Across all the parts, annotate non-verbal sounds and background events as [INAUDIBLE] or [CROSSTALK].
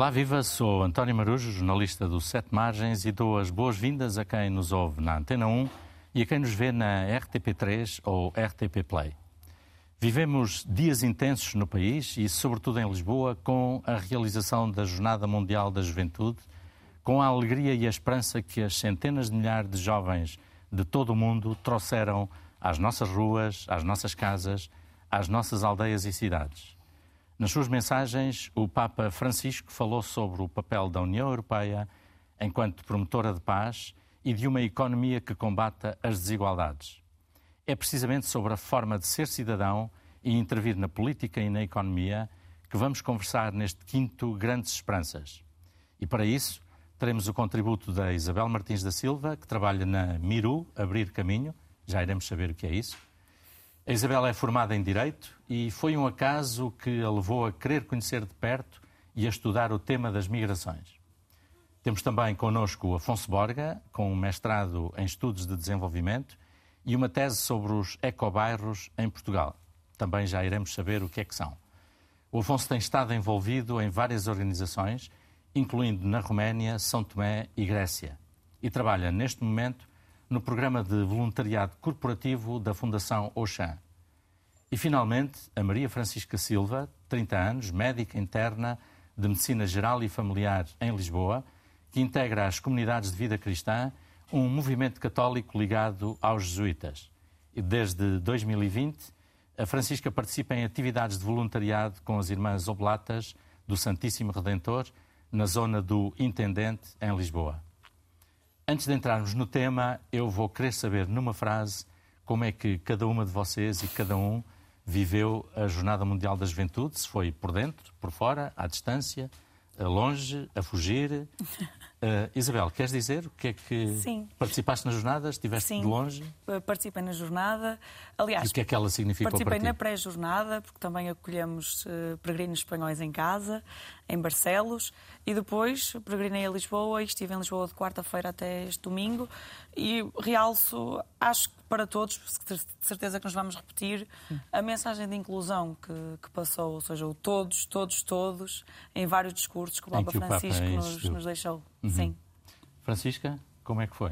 Olá, viva! Sou António Marujo, jornalista do Sete Margens e dou as boas-vindas a quem nos ouve na Antena 1 e a quem nos vê na RTP3 ou RTP Play. Vivemos dias intensos no país e, sobretudo em Lisboa, com a realização da Jornada Mundial da Juventude, com a alegria e a esperança que as centenas de milhares de jovens de todo o mundo trouxeram às nossas ruas, às nossas casas, às nossas aldeias e cidades. Nas suas mensagens, o Papa Francisco falou sobre o papel da União Europeia enquanto promotora de paz e de uma economia que combata as desigualdades. É precisamente sobre a forma de ser cidadão e intervir na política e na economia que vamos conversar neste quinto Grandes Esperanças. E para isso, teremos o contributo da Isabel Martins da Silva, que trabalha na Miru, Abrir Caminho, já iremos saber o que é isso a Isabela é formada em Direito e foi um acaso que a levou a querer conhecer de perto e a estudar o tema das migrações. Temos também connosco o Afonso Borga, com um mestrado em Estudos de Desenvolvimento e uma tese sobre os ecobairros em Portugal. Também já iremos saber o que é que são. O Afonso tem estado envolvido em várias organizações, incluindo na Roménia, São Tomé e Grécia, e trabalha neste momento no programa de voluntariado corporativo da Fundação Oxan. E, finalmente, a Maria Francisca Silva, 30 anos, médica interna de Medicina Geral e Familiar em Lisboa, que integra as comunidades de vida cristã, um movimento católico ligado aos jesuítas. E desde 2020, a Francisca participa em atividades de voluntariado com as Irmãs Oblatas do Santíssimo Redentor, na zona do Intendente, em Lisboa. Antes de entrarmos no tema, eu vou querer saber numa frase como é que cada uma de vocês e cada um viveu a Jornada Mundial da Juventude, se foi por dentro, por fora, à distância, longe, a fugir. Uh, [LAUGHS] Isabel, queres dizer o que é que Sim. participaste na jornada? Estiveste Sim. de longe? Participei na jornada. Aliás, e o que é que ela significou participei para ti? na pré-jornada, porque também acolhemos uh, peregrinos espanhóis em casa, em Barcelos, e depois peregrinei a Lisboa e estive em Lisboa de quarta-feira até este domingo. E realço, acho que para todos, de certeza que nos vamos repetir, a mensagem de inclusão que, que, passou, ou seja, o todos, todos, todos, em vários discursos que o Papa que o Papa Francisco nos, nos deixou. Uhum. Sim. Francisca, como é que foi?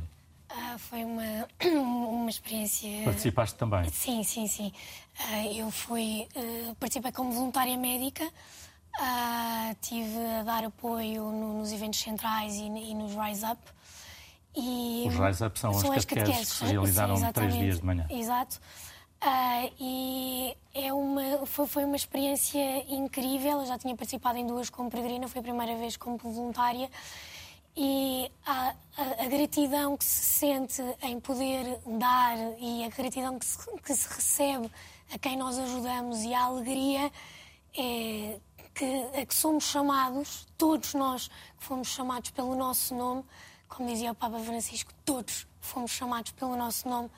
Ah, foi uma, [CLEARS THROAT] uma experiência. Participaste também? Sim, sim, sim. Ah, eu fui. Uh, participei como voluntária médica. Uh, tive a dar apoio no, nos eventos centrais e, e, nos Rise Up. E, os Rise Up são, são as catequeses que se realizaram sim, três dias de manhã. Exato. Uh, e é uma, foi, foi uma experiência incrível. Eu já tinha participado em duas como peregrina, foi a primeira vez como voluntária e a, a, a, gratidão que se sente em poder dar e a gratidão que se, que se recebe a quem nós ajudamos e a alegria é que, a que somos chamados, todos nós que fomos chamados pelo nosso nome, como dizia o Papa Francisco, todos fomos chamados pelo nosso nome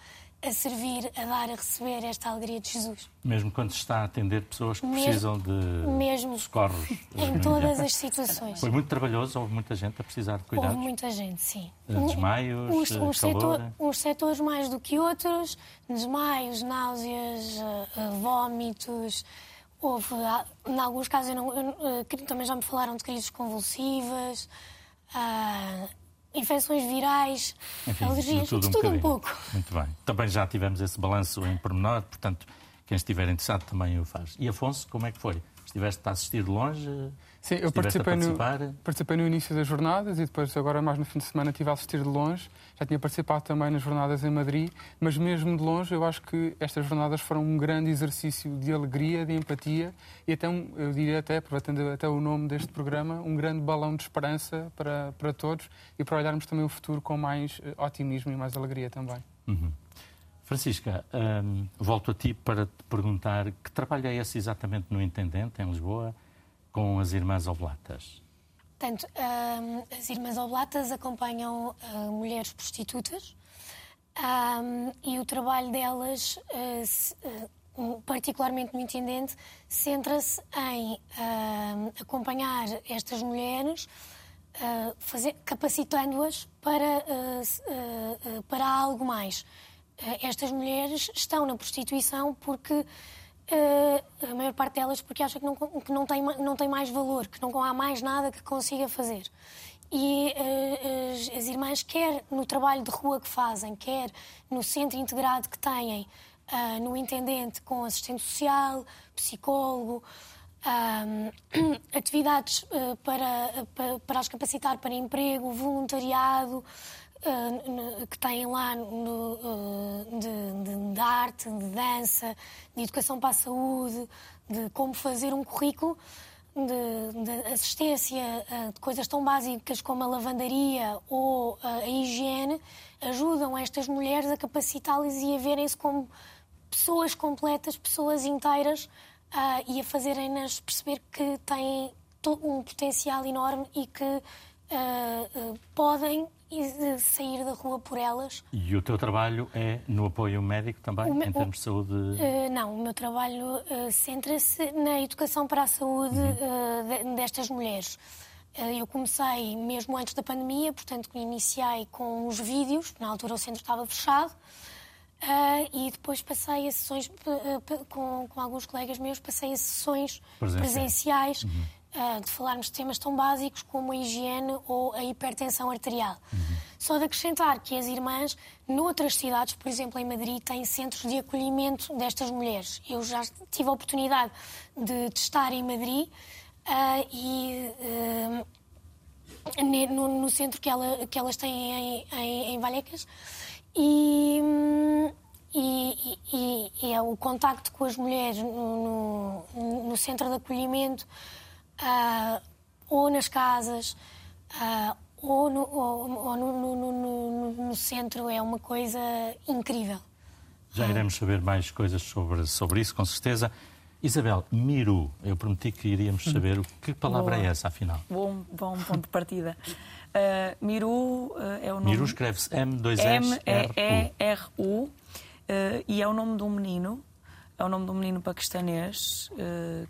a servir, a dar, a receber esta alegria de Jesus. Mesmo quando se está a atender pessoas que mesmo, precisam de mesmo socorros. [LAUGHS] Em todas as situações. Foi muito trabalhoso, houve muita gente a precisar de cuidados. Houve muita gente, sim. Desmaios, uns, uns, setor, uns setores mais do que outros, desmaios, náuseas, uh, vómitos. Houve, em alguns casos, eu não, eu, uh, também já me falaram de crises convulsivas. Uh, infecções virais, Enfim, alergias, tudo, um, tudo um pouco. Muito bem. Também já tivemos esse balanço em pormenor, portanto, quem estiver interessado também o faz. E Afonso, como é que foi? Estiveste a assistir de longe? Sim, eu participei no, participei no início das jornadas e depois, agora mais no fim de semana, estive a assistir de longe. Já tinha participado também nas jornadas em Madrid, mas mesmo de longe, eu acho que estas jornadas foram um grande exercício de alegria, de empatia e até, um, eu diria até, aproveitando até o nome deste programa, um grande balão de esperança para, para todos e para olharmos também o futuro com mais uh, otimismo e mais alegria também. Uhum. Francisca, hum, volto a ti para te perguntar que trabalho é esse exatamente no Intendente, em Lisboa, com as Irmãs Oblatas? Portanto, hum, as Irmãs Oblatas acompanham uh, mulheres prostitutas um, e o trabalho delas, uh, se, uh, particularmente no Intendente, centra-se em acompanhar estas mulheres capacitando-as para, para algo mais. Estas mulheres estão na prostituição porque a maior parte delas porque acha que não, que não, tem, não tem mais valor, que não há mais nada que consiga fazer. E uh, as, as, irmãs, quer no trabalho de rua que fazem, quer no centro integrado que têm, no intendente com assistente social, psicólogo, [CLEARS THROAT] atividades para, para, para as capacitar para emprego, voluntariado, Uh, que têm lá no, uh, de, de, de, arte, de dança, de educação para a saúde, de como fazer um currículo de, de assistência uh, de coisas tão básicas como a lavandaria ou a higiene, ajudam estas mulheres a capacitá-las e a verem-se como pessoas completas, pessoas inteiras e a fazerem-nas perceber que têm um potencial enorme e que podem e sair da rua por elas. E o teu trabalho é no apoio médico também, me, em termos de saúde? Uh, não, o meu trabalho uh, centra-se na educação para a saúde uhum. uh, destas mulheres. eu comecei mesmo antes da pandemia, portanto iniciei com os vídeos, na altura o centro estava fechado, e depois passei a sessões com, com, alguns colegas meus, passei a sessões presenciais. presenciais uhum uh, de falarmos de temas tão básicos como a higiene ou a hipertensão arterial. Uhum. Só de acrescentar que as irmãs, noutras cidades, por exemplo em Madrid, têm centros de acolhimento destas mulheres. Eu já tive a oportunidade de testar em Madrid uh, e. Uh, no, no, centro que, ela, que elas têm em, em, em Vallecas e, e, e, e, é o contacto com as mulheres no, no, no centro de acolhimento uh, ou nas casas, uh, ou, no, ou, ou no, no, no, centro, é uma coisa incrível. Já iremos saber mais coisas sobre, sobre isso, com certeza. Isabel, Miru, eu prometi que iríamos saber o que palavra Boa. é essa, afinal. Bom, bom ponto de partida. Uh, Miru uh, é o nome... Miru escreve-se M2S-R-U. M-E-R-U uh, e é o nome de um menino, é o nome de um menino paquistanês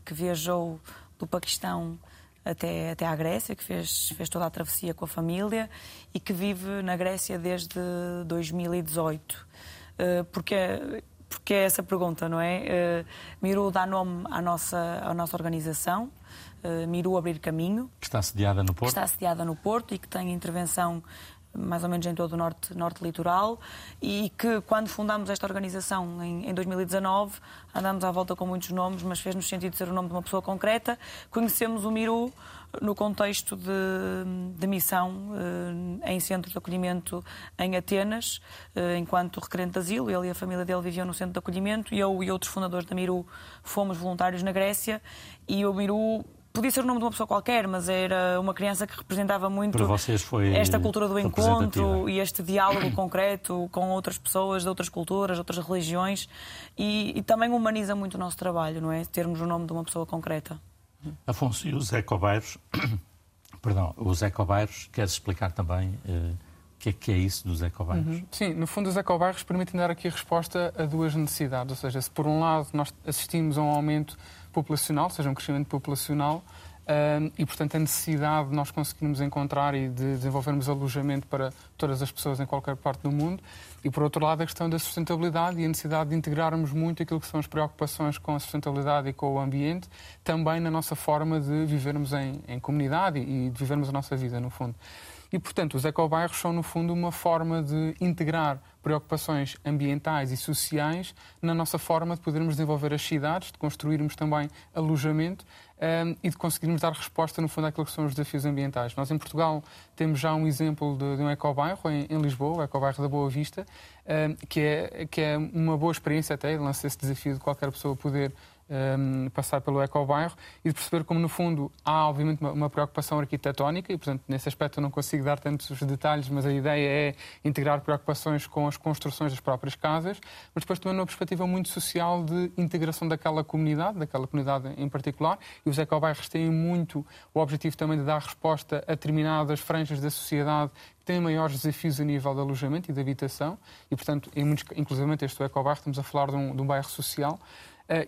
que viajou do Paquistão até, até à Grécia, que fez, fez toda a travessia com a família e que vive na Grécia desde 2018. Uh, porque, porque é essa pergunta, não é? Uh, Miru dá nome à nossa, à nossa organização, uh, Miru Abrir Caminho. Que está sediada no Porto. Está sediada no Porto e que tem intervenção mais ou menos em todo o norte, norte litoral, e que quando fundámos esta organização em, em 2019, andámos à volta com muitos nomes, mas fez-nos sentido ser o nome de uma pessoa concreta. Conhecemos o Miru no contexto de, de missão eh, em centro de acolhimento em Atenas, eh, enquanto requerente de asilo. Ele e a família dele viviam no centro de acolhimento e eu e outros fundadores da Miru fomos voluntários na Grécia e o Miru podia ser o nome de uma pessoa qualquer, mas era uma criança que representava muito esta cultura do encontro e este diálogo [COUGHS] concreto com outras pessoas de outras culturas, outras religiões e, e, também humaniza muito o nosso trabalho, não é? Termos o nome de uma pessoa concreta. Afonso, e os ecobairros, [COUGHS] perdão, os ecobairros, queres explicar também uh, o que é que é isso dos ecobairros? Uhum. Sim, no fundo os ecobairros permitem dar aqui a resposta a duas necessidades, ou seja, se por um lado nós assistimos a um aumento populacional, seja um crescimento populacional, e, portanto, a necessidade de nós conseguirmos encontrar e de desenvolvermos alojamento para todas as pessoas em qualquer parte do mundo. E, por outro lado, a questão da sustentabilidade e a necessidade de integrarmos muito aquilo que são as preocupações com a sustentabilidade e com o ambiente, também na nossa forma de vivermos em, em comunidade e de vivermos a nossa vida, no fundo. E, portanto, os ecobairros são, no fundo, uma forma de integrar preocupações ambientais e sociais na nossa forma de podermos desenvolver as cidades, de construirmos também alojamento um, e de conseguirmos dar resposta, no fundo, àquilo que são os desafios ambientais. Nós, em Portugal, temos já um exemplo de, de um ecobairro em, em Lisboa, o ecobairro da Boa Vista, um, que, é, que é uma boa experiência até, lança esse desafio de qualquer pessoa poder um, passar pelo ecobairro e de perceber como, no fundo, há obviamente uma, uma, preocupação arquitetónica e, portanto, nesse aspecto eu não consigo dar tantos detalhes, mas a ideia é integrar preocupações com as construções das próprias casas, mas depois também numa perspectiva muito social de integração daquela comunidade, daquela comunidade em particular, e os ecobairros têm muito o objetivo também de dar resposta a determinadas franjas da sociedade que têm maiores desafios a nível de alojamento e de habitação, e, portanto, em muitos, inclusive este ecobairro, estamos a falar de um, de um bairro social,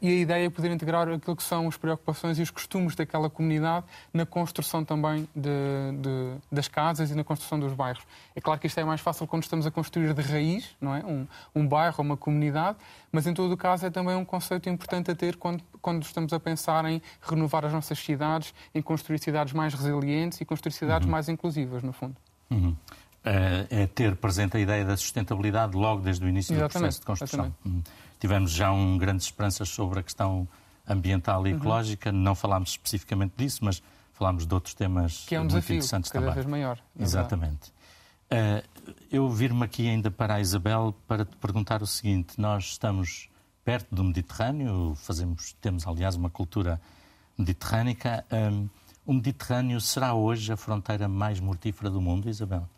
e a ideia é poder integrar aquilo que são as preocupações e os costumes daquela comunidade na construção também de, de, das casas e na construção dos bairros. É claro que isto é mais fácil quando estamos a construir de raiz, não é? Um, um bairro uma comunidade, mas em todo o caso é também um conceito importante a ter quando, quando estamos a pensar em renovar as nossas cidades, em construir cidades mais resilientes e construir cidades uhum. mais inclusivas, no fundo. Uhum. É, é ter presente a ideia da sustentabilidade logo desde o início exatamente, do processo de construção. Uhum. Tivemos já um grandes esperanças sobre a questão ambiental e uhum. ecológica, não falámos especificamente disso, mas falámos de outros temas que é um muito desafio, interessantes cada também. vez maior. Exatamente. Uh, eu vir-me aqui ainda para a Isabel para te perguntar o seguinte: nós estamos perto do Mediterrâneo, fazemos, temos aliás uma cultura mediterrânica. Um, o Mediterrâneo será hoje a fronteira mais mortífera do mundo, Isabel?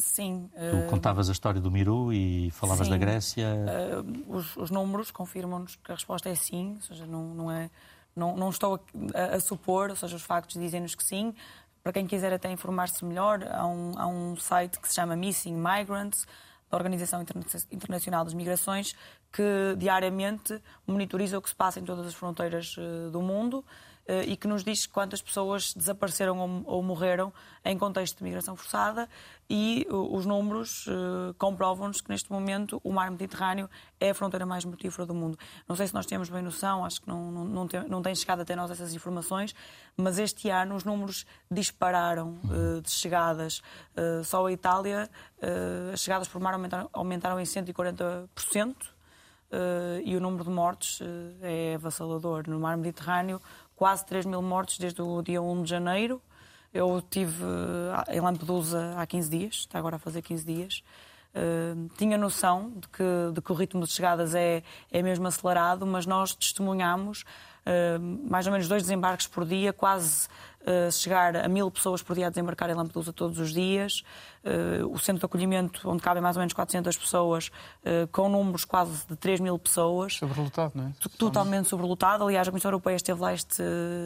Sim. Tu uh... contavas a história do Miru e falavas sim. da Grécia. Uh, os, os, números confirmam-nos que a resposta é sim, ou seja, não, não, é, não, não estou a, a, supor, ou seja, os factos dizem-nos que sim. Para quem quiser até informar-se melhor, há um, há um site que se chama Missing Migrants, da Organização Internacional das Migrações, que diariamente monitoriza o que se passa em todas as fronteiras uh, do mundo eh, e que nos diz quantas pessoas desapareceram ou, morreram em contexto de migração forçada e os números uh, comprovam-nos que neste momento o mar Mediterrâneo é a fronteira mais mortífera do mundo. Não sei se nós temos bem noção, acho que não, não, não, tem, não tem chegado até nós essas informações, mas este ano os números dispararam de chegadas. Só a Itália, as chegadas por mar aumentaram, em 140%. Uh, e o número de mortes é avassalador. No mar Mediterrâneo, quase 3 mil mortos desde o dia 1 de janeiro. Eu estive eh, em Lampedusa há 15 dias, está agora a fazer 15 dias. Uh, tinha noção de que, de que, o ritmo de chegadas é, é mesmo acelerado, mas nós testemunhamos mais ou menos dois desembarques por dia, quase uh, chegar a mil pessoas por dia a desembarcar em Lampedusa todos os dias. Uh, o centro de acolhimento, onde cabem mais ou menos 400 pessoas, uh, com números quase de 3 mil pessoas. Sobrelotado, não é? Totalmente sobrelotado. Aliás, a Comissão Europeia esteve lá este,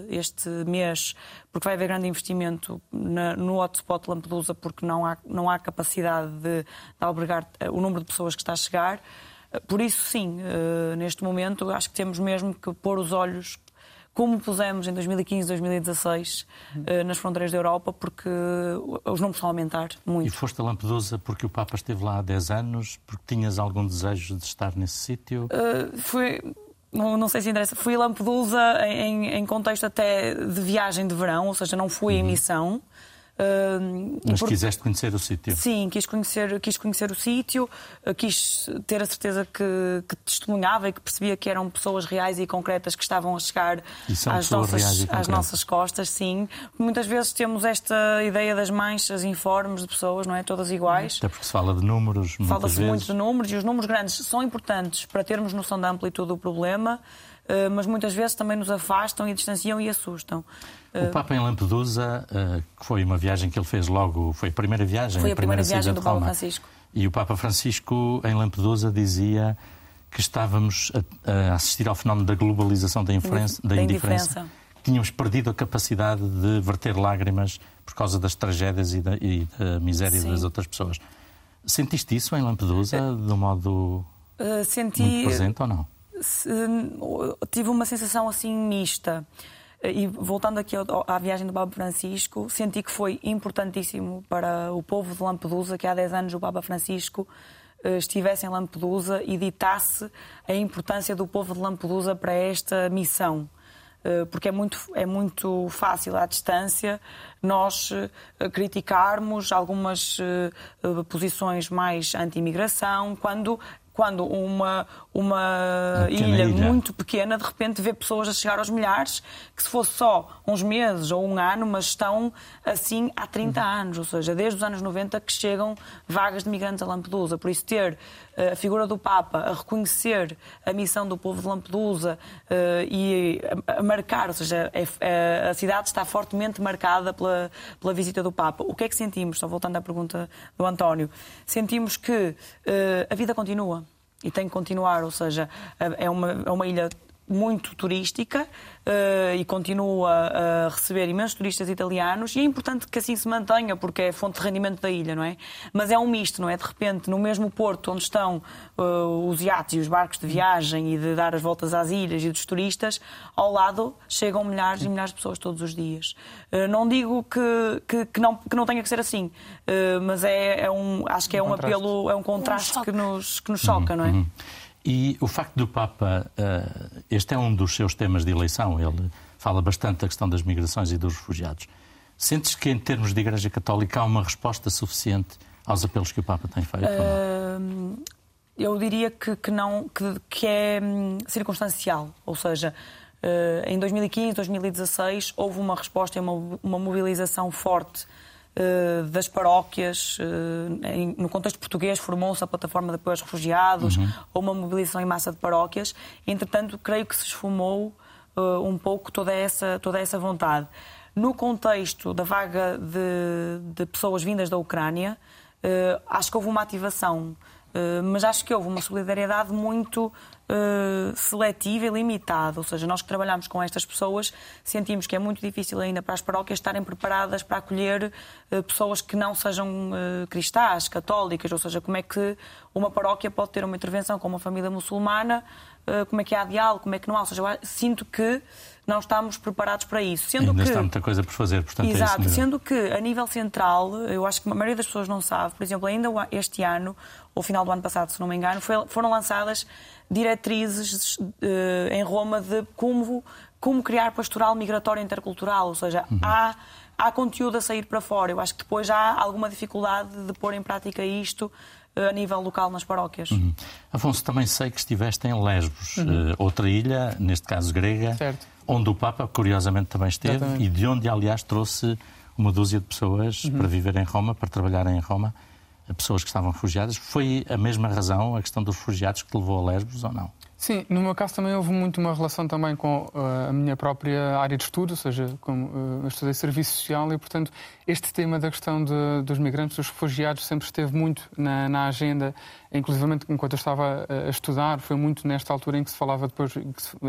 este mês, porque vai haver grande investimento na, no hotspot Lampedusa, porque não há, não há capacidade de, de albergar o número de pessoas que está a chegar. Por isso, sim, neste momento, acho que temos mesmo que pôr os olhos como pusemos em 2015, 2016 uh, nas fronteiras da Europa, porque os números estão a aumentar muito. E foste a Lampedusa porque o Papa esteve lá há 10 anos, porque tinhas algum desejo de estar nesse sítio? Uh, foi não, sei se interessa, fui a Lampedusa em, em, contexto até de viagem de verão, ou seja, não fui uhum. em missão. Uh, Mas por... quiseste conhecer o sítio? Sim, quis conhecer, quis conhecer o sítio, uh, quis ter a certeza que, que, testemunhava e que percebia que eram pessoas reais e concretas que estavam a chegar às nossas, às nossas costas, sim. Muitas vezes temos esta ideia das manchas informes de pessoas, não é? Todas iguais. Até porque se fala de números, Fala-se muito de números e os números grandes são importantes para termos noção da amplitude do problema. Eh, mas muitas vezes também nos afastam e distanciam e assustam. O eh, Papa em Lampedusa, eh, que foi uma viagem que ele fez logo, foi a primeira viagem, foi a primeira, primeira viagem do Papa Francisco. E o Papa Francisco em Lampedusa dizia que estávamos a, assistir ao fenómeno da globalização da, da, da indiferença. indiferença. Tínhamos perdido a capacidade de verter lágrimas por causa das tragédias e da, e da miséria Sim. das outras pessoas. Sentiste isso em Lampedusa, de um modo uh, senti... presente ou não? tive uma sensação assim mista. E voltando aqui à viagem do Papa Francisco, senti que foi importantíssimo para o povo de Lampedusa que há 10 anos o Papa Francisco eh, estivesse em Lampedusa e ditasse a importância do povo de Lampedusa para esta missão. Eh, porque é muito, é muito fácil à distância nós eh, criticarmos algumas posições mais anti-imigração, quando quando uma, uma ilha, ilha, muito pequena de repente vê pessoas a chegar aos milhares, que se fosse só uns meses ou um ano, mas estão assim há 30 uhum. anos, ou seja, desde os anos 90 que chegam vagas de migrantes a Lampedusa. Por isso, ter uh, a figura do Papa a reconhecer a missão do povo de Lampedusa uh, e a, marcar, ou seja, é, é, a cidade está fortemente marcada pela, pela visita do Papa. O que é que sentimos? Só voltando à pergunta do António. Sentimos que uh, a vida continua e tem que continuar, ou seja, é uma, é uma ilha muito turística uh, e continua a receber imensos turistas italianos e é importante que assim se mantenha porque é fonte de rendimento da ilha, não é? Mas é um misto, não é? De repente, no mesmo porto onde estão uh, os iates e os barcos de viagem e de dar as voltas às ilhas e dos turistas, ao lado chegam milhares e milhares de pessoas todos os dias. Uh, não digo que, que, que, não, que não tenha que ser assim, mas é, é, um, acho que é um, um apelo, é um contraste que nos, que nos choca, não é? Uhum. E o facto do Papa, eh, este é um dos seus temas de eleição, ele fala bastante da questão das migrações e dos refugiados. Sentes que, em termos de Igreja Católica, há uma resposta suficiente aos apelos que o Papa tem feito? Uh, eu diria que, que não, que, que, é hum, circunstancial. Ou seja, uh, em 2015, 2016, houve uma resposta e uma, uma mobilização forte das paróquias. Eh, no contexto português, formou-se a plataforma de apoio aos refugiados, uhum. ou uma mobilização em massa de paróquias. Entretanto, creio que se esfumou eh, um pouco toda essa, toda essa vontade. No contexto da vaga de, de pessoas vindas da Ucrânia, acho que houve uma ativação, mas acho que houve uma solidariedade muito uh, seletiva e limitada. Ou seja, nós que trabalhamos com estas pessoas sentimos que é muito difícil ainda para as paróquias estarem preparadas para acolher uh, pessoas que não sejam uh, cristãs, católicas. Ou seja, como é que uma paróquia pode ter uma intervenção com uma família muçulmana, como é que há diálogo, como é que não há. Ou seja, sinto que não estamos preparados para isso. Sendo Ainda que... está muita coisa por fazer, portanto Exato, é sendo que a nível central, eu acho que a maioria das pessoas não sabe, por exemplo, ainda este ano, ou final do ano passado, se não me engano, foram lançadas diretrizes uh, em Roma de como, como criar pastoral migratório intercultural, ou seja, uhum. há, há conteúdo a sair para fora. Eu acho que depois há alguma dificuldade de pôr em prática isto uh, a nível local nas paróquias. Uhum. Afonso, também sei que estiveste em Lesbos, uhum. uh, outra ilha, neste caso grega, certo. onde o Papa, curiosamente, também esteve Exatamente. e de onde, aliás, trouxe uma dúzia de pessoas uhum. para viver em Roma, para trabalhar em Roma pessoas que estavam refugiadas. Foi a mesma razão, a questão dos refugiados, que te levou a Lesbos ou não? Sim, no meu caso também houve muito uma relação também com uh, a minha própria área de estudo, ou seja, como, eu estudei serviço social e, portanto, este tema da questão de, dos migrantes, dos refugiados, sempre esteve muito na, na agenda inclusive enquanto eu estava a estudar, foi muito nesta altura em que se falava depois, se,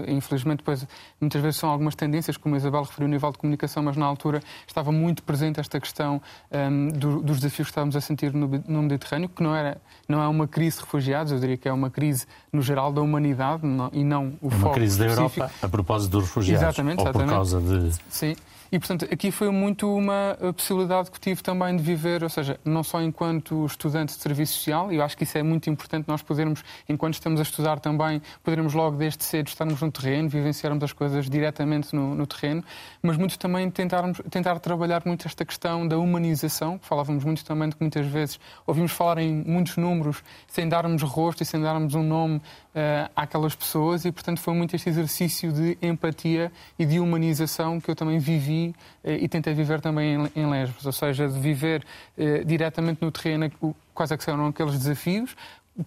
infelizmente depois muitas vezes são algumas tendências, como a Isabel referiu, no nível de comunicação, mas na altura estava muito presente esta questão um, do, dos desafios que estávamos a sentir no, no, Mediterrâneo, que não, era, não é uma crise de refugiados, eu diria que é uma crise no geral da humanidade não, e não o é uma crise da Europa a propósito dos refugiados. Exatamente, exatamente. Ou por causa de... Sim. E, portanto, aqui foi muito uma possibilidade que tive também de viver, ou seja, não só enquanto estudante de serviço social, e eu acho que isso é muito importante nós podermos, enquanto estamos a estudar também, podermos logo desde cedo estarmos no terreno, vivenciarmos as coisas diretamente no, no terreno, mas muito também tentarmos, tentar trabalhar muito esta questão da humanização, falávamos muito também de que muitas vezes ouvimos falar em muitos números sem darmos rosto e sem darmos um nome uh, àquelas pessoas e, portanto, foi muito este exercício de empatia e de humanização que eu também vivi uh, e tentei viver também em, em Lesbos, ou seja, de viver uh, diretamente no terreno quais é que aqueles desafios.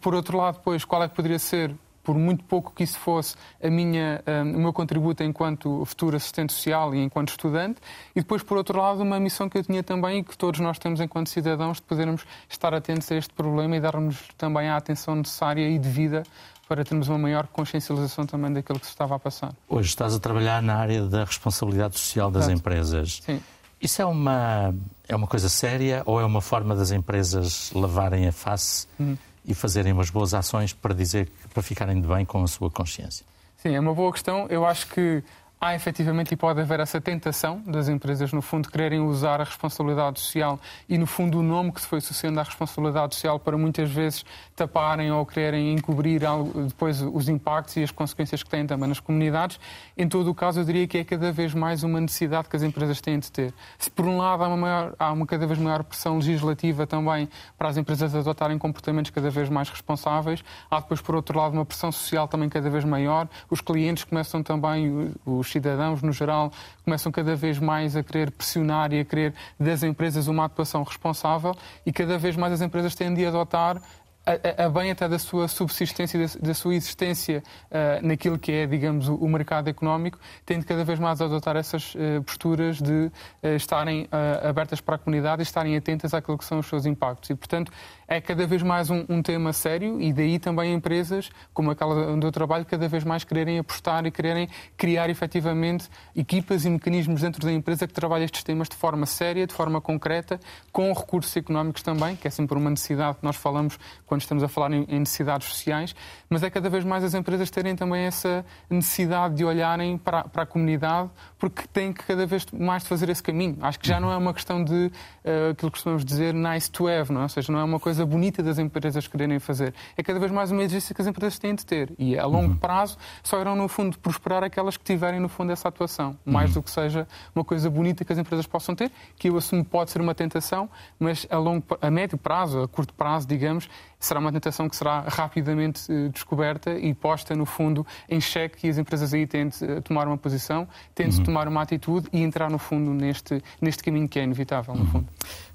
Por outro lado, depois, qual é que poderia ser por muito pouco que isso fosse a minha, um, o meu contributo enquanto futuro assistente social e enquanto estudante, e depois, por outro lado, uma missão que eu tinha também e que todos nós temos enquanto cidadãos de podermos estar atentos a este problema e darmos também a atenção necessária e devida para termos uma maior consciencialização também daquilo que se estava a passar. Hoje estás a trabalhar na área da responsabilidade social das Exato. empresas. Sim. Isso é uma, é uma coisa séria ou é uma forma das empresas lavarem a face uhum. e fazerem umas boas ações para dizer para ficarem de bem com a sua consciência? Sim, é uma boa questão. Eu acho que há efetivamente e pode haver essa tentação das empresas, no fundo, quererem usar a responsabilidade social e, no fundo, o nome que se foi associando à responsabilidade social para muitas vezes taparem ou quererem encobrir depois os impactos e as consequências que têm também nas comunidades. Em todo o caso, eu diria que é cada vez mais uma necessidade que as empresas têm de ter. Se, por um lado, há uma, maior, há uma cada vez maior pressão legislativa também para as empresas adotarem comportamentos cada vez mais responsáveis, há depois, por outro lado, uma pressão social também cada vez maior. Os clientes começam também, os os cidadãos, no geral, começam cada vez mais a querer pressionar e a querer das empresas uma atuação responsável e cada vez mais as empresas têm de adotar a, a, bem até da sua subsistência, da, da sua existência uh, naquilo que é, digamos, o, o, mercado económico, de cada vez mais adotar essas uh, posturas de uh, estarem abertas para a comunidade e estarem atentas àquilo que são os seus impactos. E, portanto, é cada vez mais um, um, tema sério e daí também empresas como aquela onde eu trabalho cada vez mais quererem apostar e quererem criar efetivamente equipas e mecanismos dentro da empresa que trabalhem estes temas de forma séria, de forma concreta, com recursos económicos também, que é sempre uma necessidade que nós falamos quando estamos a falar em, em necessidades sociais, mas é cada vez mais as empresas terem também essa necessidade de olharem para, para a comunidade, porque têm que cada vez mais fazer esse caminho. Acho que já não é uma questão de uh, aquilo que costumamos dizer nice to have, não é? ou seja, não é uma coisa bonita das empresas quererem fazer. É cada vez mais uma exigência que as empresas têm de ter. E a longo uhum. prazo só irão, no fundo, prosperar aquelas que tiverem, no fundo, essa atuação. Mais uhum. do que seja uma coisa bonita que as empresas possam ter, que eu assumo pode ser uma tentação, mas a, longo, a médio prazo, a curto prazo, digamos, será uma tentação que será rapidamente uh, descoberta e posta, no fundo, em xeque e as empresas aí têm de uh, tomar uma posição, têm de uhum. tomar uma atitude e entrar, no fundo, neste, neste caminho que é inevitável, no uhum. fundo.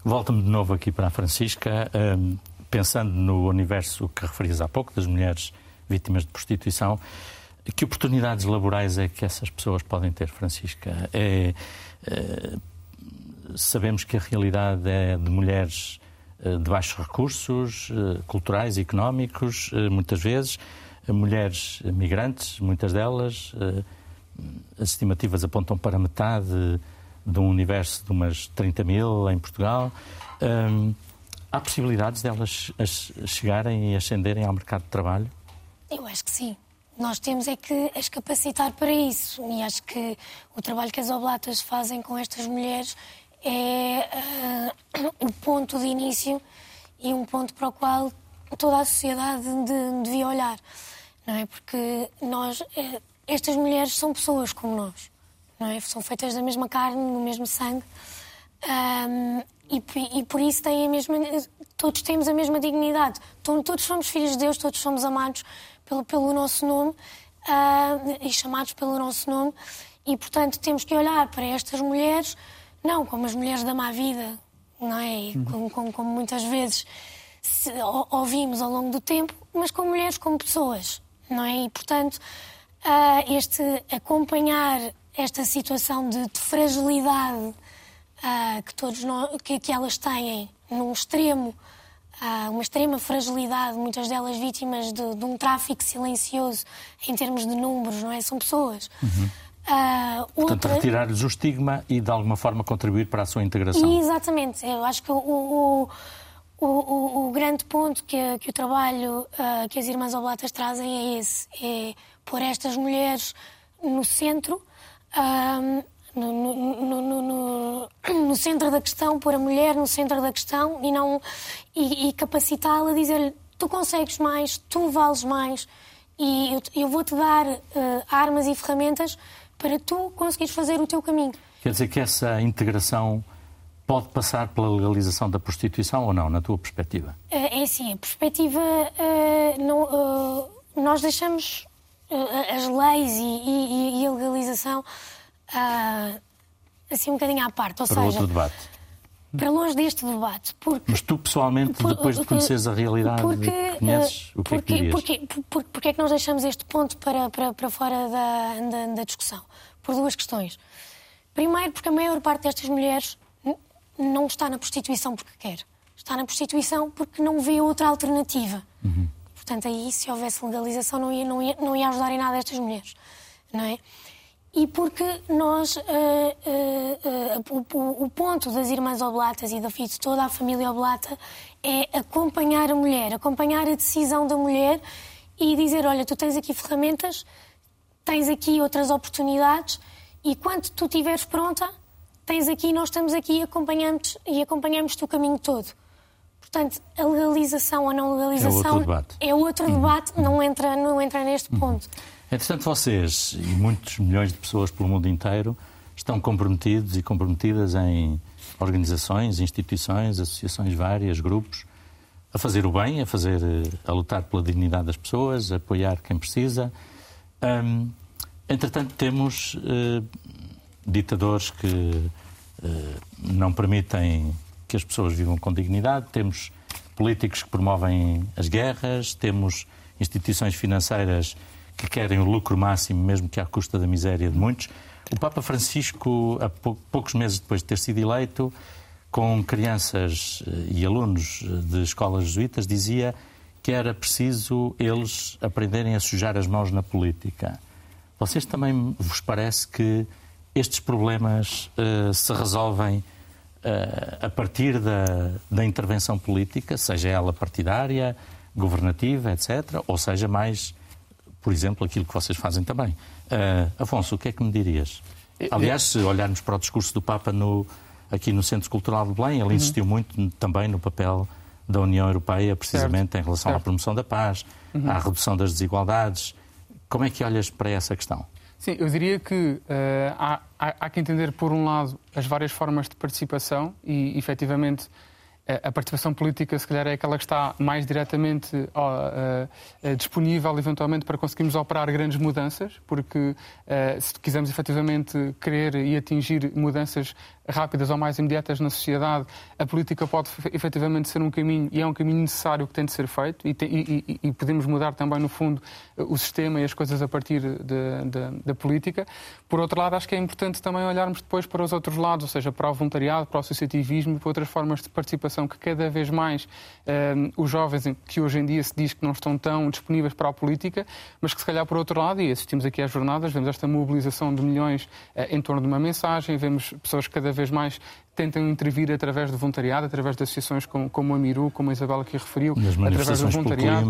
Volta-me de novo aqui para a Francisca. Um, pensando no universo que referias há pouco, das mulheres vítimas de prostituição, que oportunidades laborais é que essas pessoas podem ter, Francisca? É, é, sabemos que a realidade é de mulheres eh, de baixos recursos eh, culturais económicos, eh, muitas vezes, mulheres migrantes, muitas delas. As estimativas apontam para metade de um universo de umas 30 mil em Portugal. Há possibilidades delas chegarem e ascenderem ao mercado de trabalho? Eu acho que sim. Nós temos é que as capacitar para isso. E acho que o trabalho que as oblatas fazem com estas mulheres é uh, [COUGHS] o ponto de início e um ponto para o qual toda a sociedade de, devia olhar. Não é? Porque nós, eh, estas mulheres são pessoas como nós. É? São feitas da mesma carne, do mesmo sangue. Um, e, e, por isso têm a mesma, todos temos a mesma dignidade. Todos somos filhos de Deus, todos somos amados pelo, pelo nosso nome uh, e chamados pelo nosso nome. E, portanto, temos que olhar para estas mulheres, não como as mulheres da má vida, não é? Uhum. Como, como, como, muitas vezes se, ouvimos ao longo do tempo, mas como mulheres, como pessoas, não é? E, portanto, uh, este acompanhar esta situação de, de fragilidade uh, que, todos nós, que, que, elas têm num extremo, uh, uma extrema fragilidade, muitas delas vítimas de, de, um tráfico silencioso em termos de números, não é? São pessoas. Uhum. Uh, Portanto, outra... retirar-lhes o estigma e de alguma forma contribuir para a sua integração. Exatamente. Eu acho que o, o, o, o grande ponto que, que o trabalho uh, que as Irmãs Oblatas trazem é esse: é pôr estas mulheres no centro. No, no, centro da questão, pôr a mulher no centro da questão e, não, e, e capacitá-la a dizer tu consegues mais, tu vales mais e eu, eu vou-te dar uh, armas e ferramentas para tu conseguires fazer o teu caminho. Quer dizer que essa integração pode passar pela legalização da prostituição ou não, na tua perspectiva? Uh, é assim, a perspectiva, uh, não, nós deixamos as leis e, e, e a legalização uh, assim um bocadinho à parte. Ou para seja, outro debate. Para longe deste debate. Porque, Mas tu, pessoalmente, por, depois de conheceres a realidade porque, conheces, o que porque, é que Porque, porque, porque é que nós deixamos este ponto para, para, para fora da, da, da discussão? Por duas questões. Primeiro, porque a maior parte destas mulheres não está na prostituição porque quer. Está na prostituição porque não vê outra alternativa. Uhum. Portanto, aí, se houvesse legalização, não ia, não, ia, não ia ajudar em nada estas mulheres. Não é? e porque nós, uh, uh, uh, o, o, ponto das Irmãs Oblatas e da de toda a família Oblata é acompanhar a mulher, acompanhar a decisão da mulher e dizer: olha, tu tens aqui ferramentas, tens aqui outras oportunidades e quando tu estiveres pronta, tens aqui, nós estamos aqui e acompanhamos, e acompanhamos-te o caminho todo. Portanto, a legalização ou não legalização é outro debate, é outro debate não, entra, não entra neste ponto. Entretanto, vocês e muitos milhões de pessoas pelo mundo inteiro estão comprometidos e comprometidas em organizações, instituições, associações várias, grupos, a fazer o bem, a fazer, a lutar pela dignidade das pessoas, a apoiar quem precisa. Hum, entretanto, temos uh, ditadores que uh, não permitem que as pessoas vivam com dignidade, temos políticos que promovem as guerras, temos instituições financeiras que querem o lucro máximo, mesmo que à custa da miséria de muitos. O Papa Francisco, há poucos meses depois de ter sido eleito, com crianças eh, e alunos de escolas jesuítas, dizia que era preciso eles aprenderem a sujar as mãos na política. Vocês também vos parece que estes problemas uh, se resolvem a partir da, da intervenção política, seja ela partidária, governativa, etc., ou seja mais, por exemplo, aquilo que vocês fazem também. Uh, Afonso, o que é que me dirias? Aliás, se olharmos para o discurso do Papa no, aqui no Centro Cultural de Belém, ele uhum. insistiu muito também no papel da União Europeia, precisamente certo. em relação certo. à promoção da paz, uhum. à redução das desigualdades. Como é que olhas para essa questão? Sim, eu diria que uh, há, há, há, que entender, por um lado, as várias formas de participação e, efetivamente, a participação política, se calhar, é aquela que está mais diretamente uh, disponível, eventualmente, para conseguirmos operar grandes mudanças, porque uh, se quisermos efetivamente querer e atingir mudanças rápidas ou mais imediatas na sociedade, a política pode efetivamente ser um caminho, e é um caminho necessário que tem de ser feito, e, e, e podemos mudar também, no fundo, o sistema e as coisas a partir da política. Por outro lado, acho que é importante também olharmos depois para os outros lados, ou seja, para o voluntariado, para o associativismo para outras formas de participação que cada vez mais um, os jovens, que hoje em dia se diz que não estão tão disponíveis para a política, mas que se calhar por outro lado, e assistimos aqui às jornadas, vemos esta mobilização de milhões uh, em torno de uma mensagem, vemos pessoas cada vez mais tentam intervir através do voluntariado, através de associações como, como a Miru, como a Isabela aqui referiu, através do voluntariado.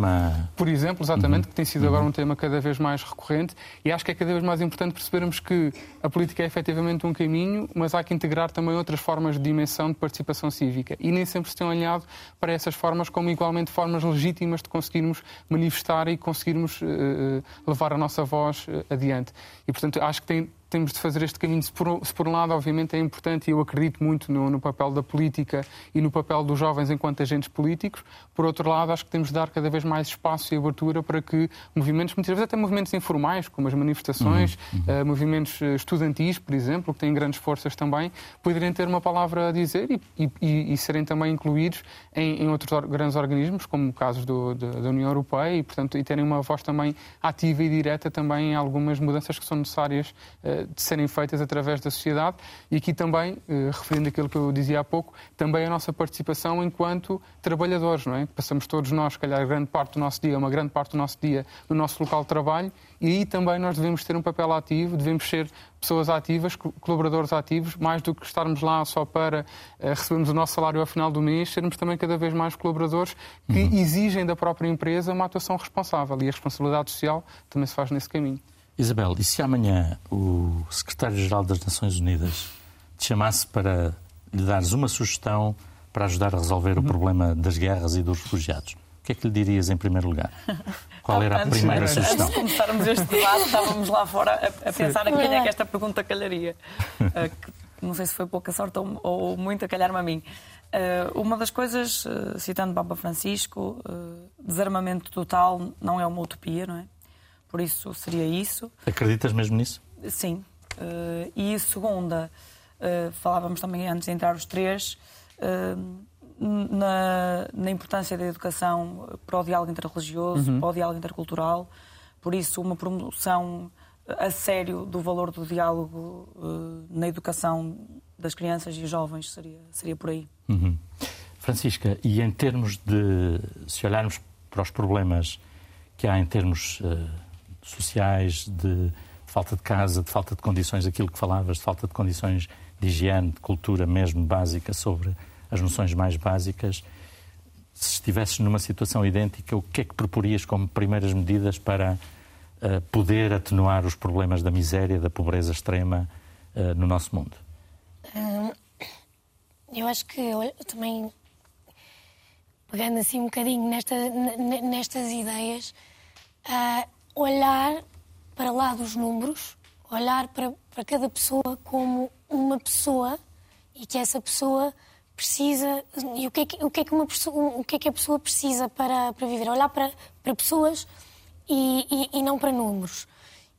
Por exemplo, exatamente, uhum. que tem sido uhum. agora um tema cada vez mais recorrente e acho que é cada vez mais importante percebermos que a política é efetivamente um caminho, mas há que integrar também outras formas de dimensão de participação cívica e nem sempre se tem olhado para essas formas como igualmente formas legítimas de conseguirmos manifestar e conseguirmos uh, levar a nossa voz uh, adiante. E, portanto, acho que tem temos de fazer este caminho. Se por, se por um lado, obviamente, é importante, e eu acredito muito no, no, papel da política e no papel dos jovens enquanto agentes políticos, por outro lado, acho que temos de dar cada vez mais espaço e abertura para que movimentos, muitas vezes até movimentos informais, como as manifestações, uhum. Uh, movimentos eh, estudantis, por exemplo, que têm grandes forças também, poderem ter uma palavra a dizer e, e, e serem também incluídos em, em outros grandes organismos, como o caso do, da, da União Europeia, e, portanto, e terem uma voz também ativa e direta também em algumas mudanças que são necessárias uh, de serem feitas através da sociedade e aqui também, eh, referindo aquilo que eu dizia há pouco, também a nossa participação enquanto trabalhadores, não é? Passamos todos nós, se calhar, grande parte do nosso dia, uma grande parte do nosso dia no nosso local de trabalho e aí também nós devemos ter um papel ativo, devemos ser pessoas ativas, colaboradores ativos, mais do que estarmos lá só para uh, recebermos o nosso salário ao final do mês, sermos também cada vez mais colaboradores que uhum. exigem da própria empresa uma atuação responsável e a responsabilidade social também se faz nesse caminho. Isabel, e se amanhã o secretário-geral das Nações Unidas te chamasse para lhe dares uma sugestão para ajudar a resolver uhum. o problema das guerras e dos refugiados? O que é que lhe dirias em primeiro lugar? Qual era a primeira antes, sugestão? Antes de começarmos este debate, estávamos lá fora a, a pensar a quem é que esta pergunta calharia. [LAUGHS] Uh, não sei se foi pouca sorte ou, ou muito a calhar-me a mim. Uh, uma das coisas, uh, citando Papa Francisco, desarmamento total não é uma utopia, não é? Por isso seria isso. Acreditas mesmo nisso? Sim. Uh, e segunda, uh, falávamos também antes de entrar os três, uh, na, na, importância da educação para o diálogo interreligioso, uhum. para o diálogo intercultural. Por isso, uma promoção a sério do valor do diálogo na educação das crianças e jovens seria, seria por aí. Uhum. Francisca, e em termos de, se olharmos para os problemas que há em termos sociais, de, falta de casa, de falta de condições, aquilo que falavas, de falta de condições de higiene, de cultura mesmo básica, sobre as noções mais básicas. Se estivesses numa situação idêntica, o que é que proporias como primeiras medidas para uh, poder atenuar os problemas da miséria, da pobreza extrema uh, no nosso mundo? Hum, eu acho que eu também, pegando assim um bocadinho nesta, nestas ideias, uh, lá dos números, olhar para, para cada pessoa como uma pessoa e que essa pessoa precisa e o que é que, o que, é que, uma pessoa, o que, é que a pessoa precisa para, para viver, olhar para, para pessoas e, e, e não para números.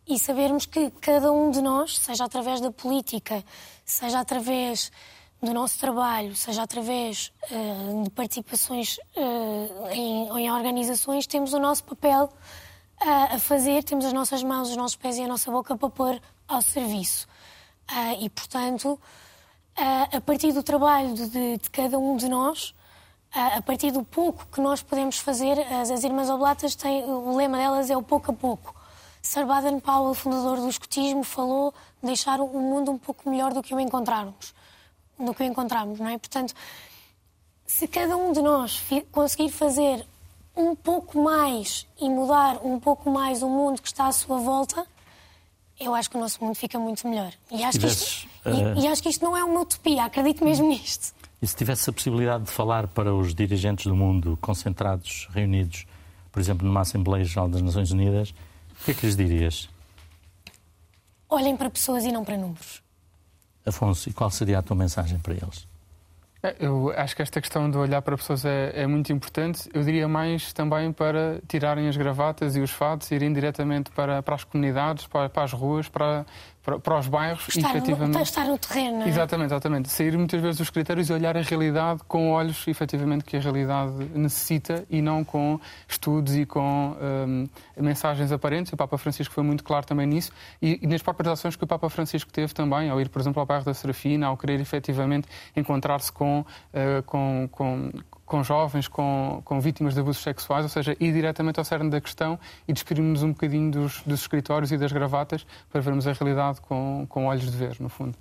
E sabermos que cada um de nós, seja através da política, seja através do nosso trabalho, seja através uh, de participações uh, em, em organizações, temos o nosso papel a fazer, temos as nossas mãos, os nossos pés e a nossa boca para pôr ao serviço. e, portanto, a partir do trabalho de, de cada um de nós, a partir do pouco que nós podemos fazer, as, as Irmãs Oblatas têm, o lema delas é o pouco a pouco. Sir Baden Powell, fundador do escotismo, falou de deixar o mundo um pouco melhor do que o encontrarmos, do que o encontramos, não é? Portanto, se cada um de nós conseguir fazer um pouco mais e mudar um pouco mais o mundo que está à sua volta, eu acho que o nosso mundo fica muito melhor. E acho, que isto, uh... e, e acho que isto não é uma utopia, acredito mesmo nisto. E se tivesse a possibilidade de falar para os dirigentes do mundo concentrados, reunidos, por exemplo, numa Assembleia Geral das Nações Unidas, o que é que lhes dirias? Olhem para pessoas e não para números. Afonso, e qual seria a tua mensagem para eles? É, eu acho que esta questão de olhar para pessoas é, é, muito importante. Eu diria mais também para tirarem as gravatas e os fatos, irem diretamente para, para as comunidades, para, para as ruas, para, para, para os bairros. Estar, efetivamente... no, estar no terreno. É? Exatamente, exatamente. Sair muitas vezes dos critérios e olhar a realidade com olhos, efetivamente, que a realidade necessita e não com estudos e com hum, mensagens aparentes. O Papa Francisco foi muito claro também nisso. E, e, nas próprias ações que o Papa Francisco teve também, ao ir, por exemplo, ao bairro da Serafina, ao querer efetivamente encontrar-se com, uh, com, com com jovens, com, com vítimas de abusos sexuais, ou seja, ir diretamente ao cerne da questão e despedirmos um bocadinho dos, dos escritórios e das gravatas para vermos a realidade com, com olhos de ver, no fundo.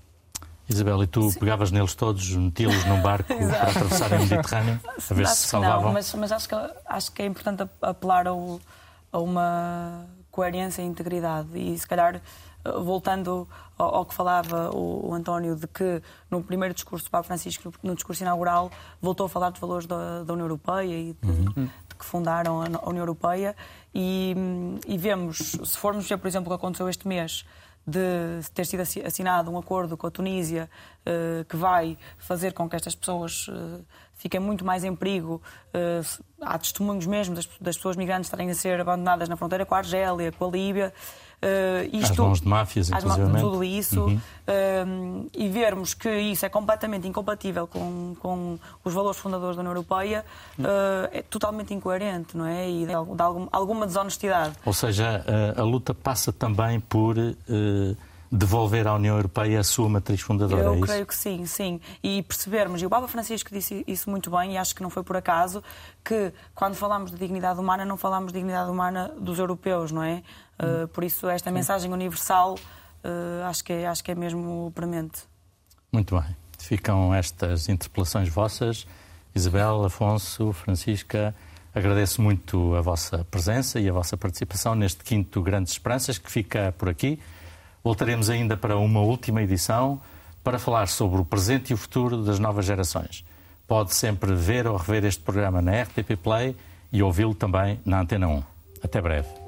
Isabel, e tu Sim. pegavas neles todos, meti-los num barco [LAUGHS] para atravessarem o Mediterrâneo, a ver acho se salvavam? Não, mas, mas acho, que, acho que é importante apelar ao, a uma coerência e integridade e, se calhar, voltando ao, ao que falava o, o, António, de que no primeiro discurso do Papa Francisco, no discurso inaugural, voltou a falar dos valores da, da União Europeia e de, uhum. de, que fundaram a, União Europeia. E, e, vemos, se formos ver, por exemplo, o que aconteceu este mês, de ter sido assinado um acordo com a Tunísia uh, que vai fazer com que estas pessoas uh, fiquem muito mais em perigo. Uh, há testemunhos mesmo das, das, pessoas migrantes estarem a ser abandonadas na fronteira com a Argélia, com a Líbia. Uh, isto, às mãos de máfias, inclusive. Tudo isso. Uhum. Uh, e vermos que isso é completamente incompatível com, com os valores fundadores da União Europeia uh, é totalmente incoerente, não é? E de, de alguma desonestidade. Ou seja, a, a luta passa também por devolver à União Europeia a sua matriz fundadora. Eu é creio que sim, sim. E percebermos, e o Papa Francisco disse isso muito bem, e acho que não foi por acaso, que quando falamos de dignidade humana, não falamos de dignidade humana dos europeus, não é? Uh, por isso, esta sim. mensagem universal uh, acho, que é, acho que é mesmo premente. Muito bem. Ficam estas interpelações vossas. Isabel, Afonso, Francisca, agradeço muito a vossa presença e a vossa participação neste quinto Grandes Esperanças, que fica por aqui. Voltaremos ainda para uma última edição para falar sobre o presente e o futuro das novas gerações. Pode sempre ver ou rever este programa na RTP Play e ouvi-lo também na Antena 1. Até breve.